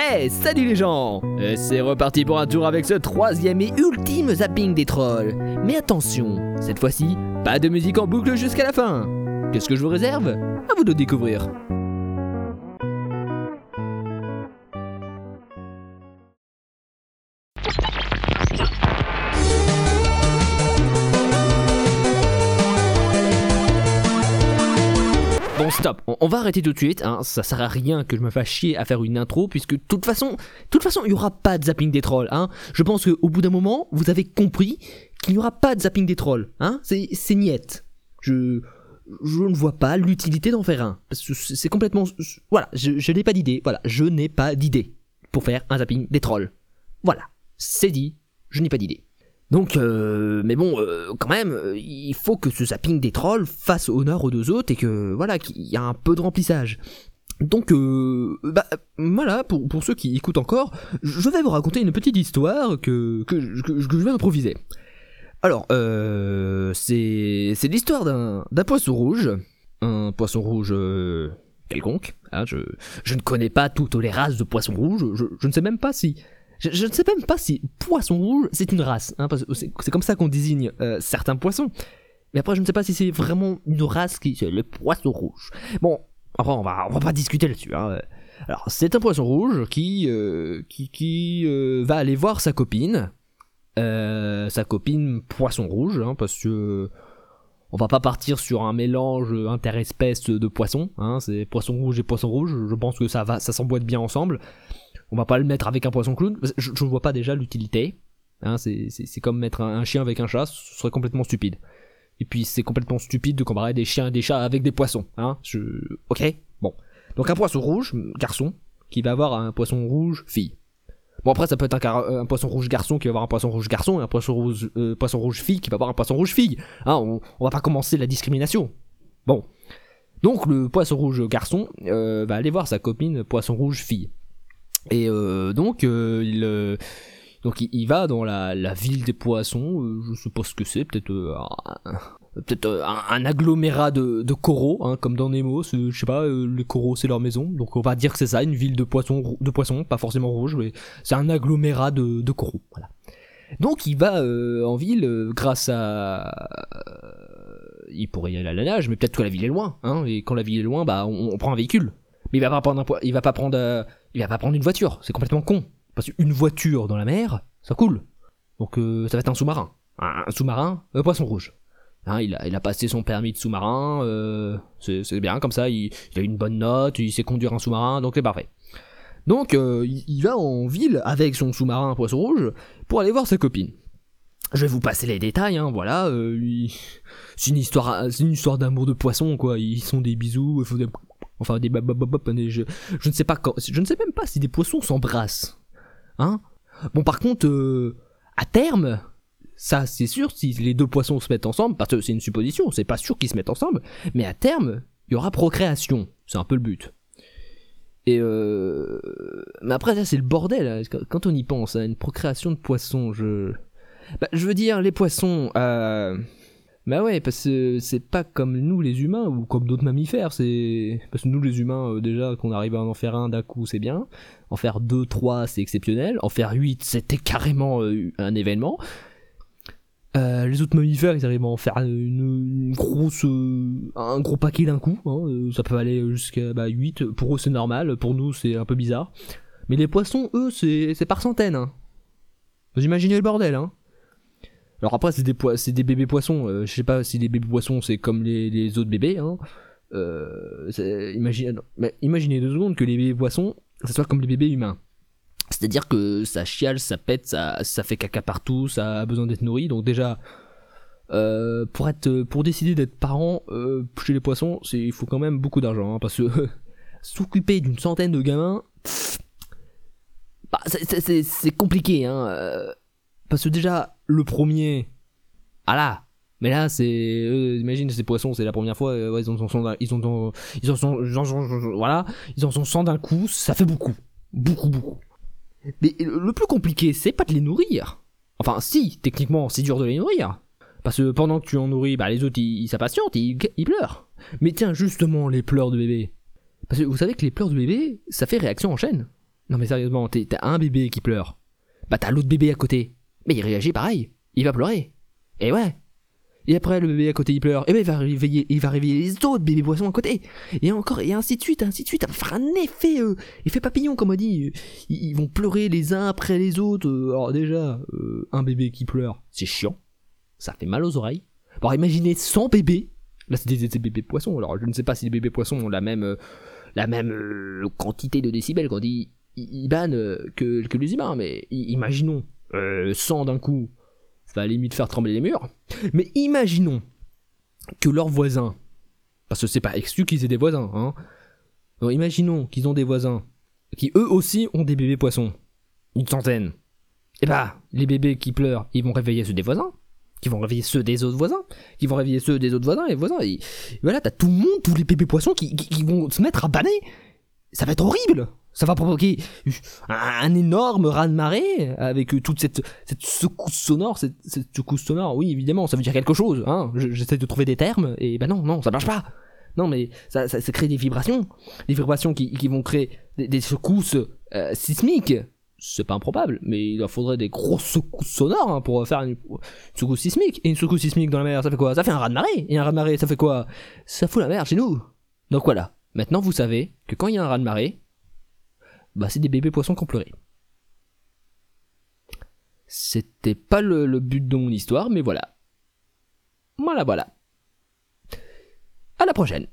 Hey, salut les gens Et C'est reparti pour un tour avec ce troisième et ultime zapping des trolls. Mais attention, cette fois-ci, pas de musique en boucle jusqu'à la fin. Qu'est-ce que je vous réserve? À vous de découvrir. Stop, on, va arrêter tout de suite, hein. ça sert à rien que je me fasse chier à faire une intro puisque de toute façon, toute façon il y aura pas de zapping des trolls, hein. Je pense qu'au bout d'un moment, vous avez compris qu'il n'y aura pas de zapping des trolls, hein. C'est niette. Je je ne vois pas l'utilité d'en faire un c'est complètement voilà, je, je n'ai pas d'idée, voilà, je n'ai pas d'idée pour faire un zapping des trolls. Voilà, c'est dit, je n'ai pas d'idée. Donc, euh, mais bon, euh, quand même, euh, il faut que ce zapping des trolls fasse honneur aux deux autres et que, voilà, qu'il y a un peu de remplissage. Donc, euh, bah, voilà, pour, pour ceux qui écoutent encore, je vais vous raconter une petite histoire que, que, que, je- vais improviser. Alors, euh, c'est, c'est l'histoire d'un, poisson rouge, un poisson rouge euh, quelconque. hein, je, je ne connais pas toutes les races de poissons rouges, je ne sais même pas si je, ne sais même pas si poisson rouge c'est une race, hein, c'est comme ça qu'on désigne euh, certains poissons. Mais après, je ne sais pas si c'est vraiment une race qui c'est le poisson rouge. Bon, après, on va, on va pas discuter là-dessus. Hein. Alors, c'est un poisson rouge qui, euh, qui, qui euh, va aller voir sa copine, euh, sa copine poisson rouge, hein, parce que on va pas partir sur un mélange interespèce de poissons. Hein, c'est poisson rouge et poisson rouge. Je pense que ça va, ça s'emboîte bien ensemble. On va pas le mettre avec un poisson clown. Je, ne vois pas déjà l'utilité. Hein, c'est, comme mettre un, chien avec un chat, ce serait complètement stupide. Et puis c'est complètement stupide de comparer des chiens et des chats avec des poissons. Hein, je... Ok Bon. Donc un poisson rouge, garçon, qui va avoir un poisson rouge, fille. Bon après ça peut être un, car- un poisson rouge garçon qui va avoir un poisson rouge garçon et un poisson rouge, euh, poisson rouge fille qui va avoir un poisson rouge fille. Hein, on, on va pas commencer la discrimination. Bon. Donc le poisson rouge garçon euh, va aller voir sa copine poisson rouge fille. Et euh, donc euh, il euh, donc il, il va dans la, la ville des poissons, euh, je sais pas ce que c'est, peut-être euh, un, peut-être un, un agglomérat de, de coraux, hein, comme dans Nemo, je sais pas, les coraux c'est leur maison, donc on va dire que c'est ça, une ville de poissons, de poissons, pas forcément rouge, mais c'est un agglomérat de, de coraux, voilà. Donc il va en ville grâce à... il pourrait y aller à la nage, mais peut-être que la ville est loin, hein, et quand la ville est loin, bah on, on prend un véhicule. Mais il va pas prendre un, il va pas prendre, il va pas prendre une voiture, c'est complètement con. Parce qu'une voiture dans la mer, ça coule. Donc euh, ça va être un sous-marin. Un, sous-marin, un poisson rouge. Hein, il, a, il a passé son permis de sous-marin, euh, c'est bien comme ça, il, il a une bonne note, il sait conduire un sous-marin, donc c'est parfait. Donc euh, il, va en ville avec son sous-marin poisson rouge pour aller voir sa copine. Je vais vous passer les détails, hein, voilà. euh, c'est une histoire, c'est une histoire d'amour de poisson, quoi. Ils sont des bisous, il faut des, enfin des je, je ne sais pas quand, je ne sais même pas si des poissons s'embrassent, hein. Bon, par contre, euh, à terme, ça c'est sûr, si les deux poissons se mettent ensemble, parce que c'est une supposition, c'est pas sûr qu'ils se mettent ensemble, mais à terme, il y aura procréation, c'est un peu le but. Et euh... Mais après, ça c'est le bordel, hein. Quand- on y pense, à une procréation de poissons, je... Bah, je veux dire, les poissons, euh... Bah ouais, parce que c'est pas comme nous les humains, ou comme d'autres mammifères, c'est... Parce que nous les humains, euh, déjà, qu'on arrive à en faire un d'un coup, c'est bien. En faire deux, trois, c'est exceptionnel. En faire huit, c'était carrément euh, un événement. Euh, les autres mammifères, ils arrivent à en faire une, grosse, un gros paquet d'un coup. hein, ça peut aller jusqu'à bah, 8. Pour eux, c'est normal. Pour nous, c'est un peu bizarre. Mais les poissons, eux, c'est c'est par centaines. Hein. Vous imaginez le bordel, hein Alors après, c'est des, c'est des bébés poissons. euh, je sais pas si les bébés poissons, c'est comme les, autres bébés. Hein. Euh, imagine, mais imaginez deux secondes que les bébés poissons, ça soit comme les bébés humains. C'est-à-dire que ça chiale, ça pète, ça, fait caca partout, ça a besoin d'être nourri. Donc déjà, euh, pour être, pour décider d'être parent euh, chez les poissons, il faut quand même beaucoup d'argent, hein, parce que s'occuper d'une centaine de gamins, bah, c'est- compliqué, hein. parce que déjà, le premier, ah là, mais là, c'est, euh, imagine ces poissons, c'est la première fois, euh, ils en sont, ils ont, ils en sont, voilà, ils en sont 100 d'un coup, ça fait beaucoup, beaucoup, beaucoup. Mais le plus compliqué, c'est pas de les nourrir. Enfin, si, techniquement, c'est dur de les nourrir. Parce que pendant que tu en nourris, bah, les autres, ils s'impatientent, ils, pleurent. Mais tiens, justement, les pleurs de bébé. Parce que vous savez que les pleurs de bébé, ça fait réaction en chaîne. Non mais sérieusement, t'as un bébé qui pleure. Bah t'as l'autre bébé à côté. Mais il réagit pareil. Il va pleurer. Et ouais. Et après le bébé à côté il pleure. Et ben il va réveiller, il va réveiller les autres bébés poissons à côté. Et encore, et ainsi de suite, ainsi de suite. Ça va faire un effet, euh, effet papillon comme on dit. Ils, ils vont pleurer les uns après les autres. Euh, Alors déjà, euh, un bébé qui pleure, c'est chiant. Ça fait mal aux oreilles. Alors imaginez 100 bébés. Là c'est des, bébés poissons. Alors je ne sais pas si les bébés poissons ont la même, euh, euh, quantité de décibels quand ils, ils, ils euh, que, que les humains. Mais imaginons euh, 100 d'un coup. Ça va à la limite faire trembler les murs. Mais imaginons que leurs voisins, parce que c'est pas exclu qu'ils aient des voisins, hein. Imaginons qu'ils ont des voisins qui eux aussi ont des bébés poissons, une centaine. Et bah, les bébés qui pleurent, ils vont réveiller ceux des voisins, qui vont réveiller ceux des autres voisins, qui vont réveiller ceux des autres voisins et voisins. Voilà, t'as tout le monde, tous les bébés poissons qui, qui- qui vont se mettre à banner. Ça va être horrible. Ça va provoquer un, énorme raz-de-marée avec toute cette, secousse sonore, cette, secousse sonore. Oui, évidemment, ça veut dire quelque chose. Hein. Je- J'essaie de trouver des termes et ben non, non, ça marche pas. Non, mais ça, crée des vibrations, des vibrations qui, vont créer des, secousses euh, sismiques. C'est pas improbable, mais il faudrait des grosses secousses sonores hein, pour faire une, une secousse sismique. Et une secousse sismique dans la mer, ça fait quoi? Ça fait un raz-de-marée. Et un raz-de-marée, ça fait quoi? Ça fout la mer chez nous. Donc voilà. Maintenant, vous savez que quand il y a un raz-de-marée, bah c'est des bébés poissons qui ont pleuré. C'était pas le, le but de mon histoire, mais voilà. Voilà, voilà. À la prochaine.